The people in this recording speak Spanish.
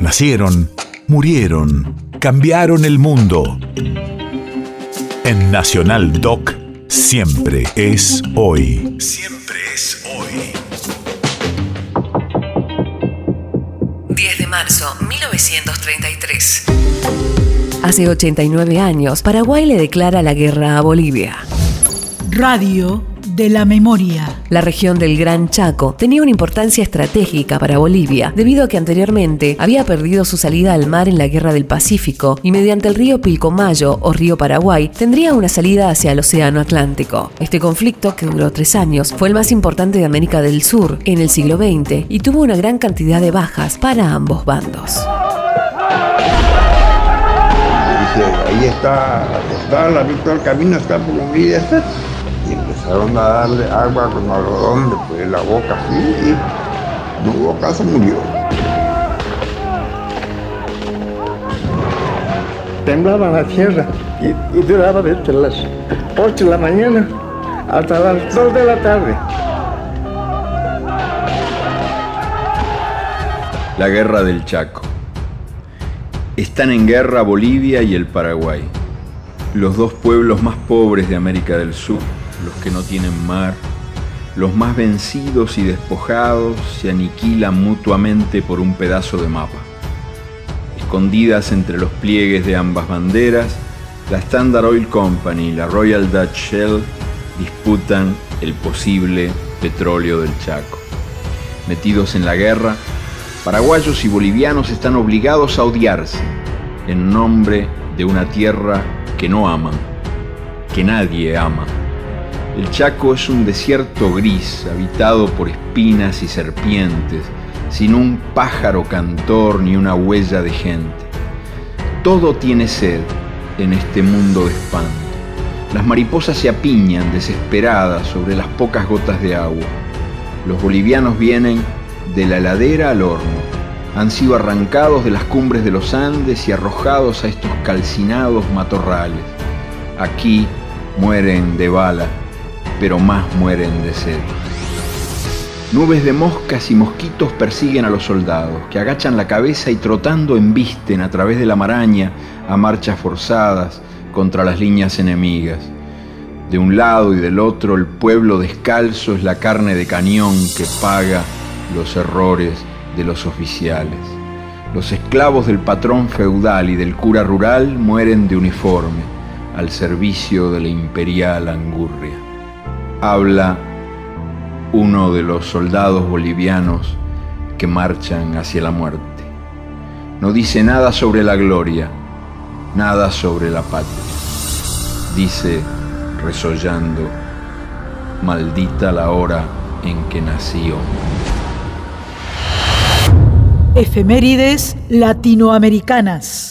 Nacieron, murieron, cambiaron el mundo. En Nacional Doc, siempre es hoy. Siempre es hoy. 10 de marzo 1933. Hace 89 años, Paraguay le declara la guerra a Bolivia. Radio de la memoria. La región del Gran Chaco tenía una importancia estratégica para Bolivia, debido a que anteriormente había perdido su salida al mar en la Guerra del Pacífico y mediante el río Pilcomayo o río Paraguay tendría una salida hacia el Océano Atlántico. Este conflicto, que duró tres años, fue el más importante de América del Sur en el siglo XX y tuvo una gran cantidad de bajas para ambos bandos. ahí está, está la del camino, está por vida, y empezaron a darle agua con algodón después de la boca así y no hubo caso, murió. Temblaba la tierra y, y duraba desde las 8 de la mañana hasta las 2 de la tarde. La guerra del Chaco. Están en guerra Bolivia y el Paraguay, los dos pueblos más pobres de América del Sur los que no tienen mar, los más vencidos y despojados se aniquilan mutuamente por un pedazo de mapa. Escondidas entre los pliegues de ambas banderas, la Standard Oil Company y la Royal Dutch Shell disputan el posible petróleo del Chaco. Metidos en la guerra, paraguayos y bolivianos están obligados a odiarse en nombre de una tierra que no aman, que nadie ama. El Chaco es un desierto gris, habitado por espinas y serpientes, sin un pájaro cantor ni una huella de gente. Todo tiene sed en este mundo de espanto. Las mariposas se apiñan desesperadas sobre las pocas gotas de agua. Los bolivianos vienen de la heladera al horno. Han sido arrancados de las cumbres de los Andes y arrojados a estos calcinados matorrales. Aquí mueren de bala pero más mueren de sed. Nubes de moscas y mosquitos persiguen a los soldados, que agachan la cabeza y trotando embisten a través de la maraña a marchas forzadas contra las líneas enemigas. De un lado y del otro el pueblo descalzo es la carne de cañón que paga los errores de los oficiales. Los esclavos del patrón feudal y del cura rural mueren de uniforme al servicio de la imperial angurria habla uno de los soldados bolivianos que marchan hacia la muerte. No dice nada sobre la gloria, nada sobre la patria. Dice, resollando, maldita la hora en que nació. Efemérides latinoamericanas.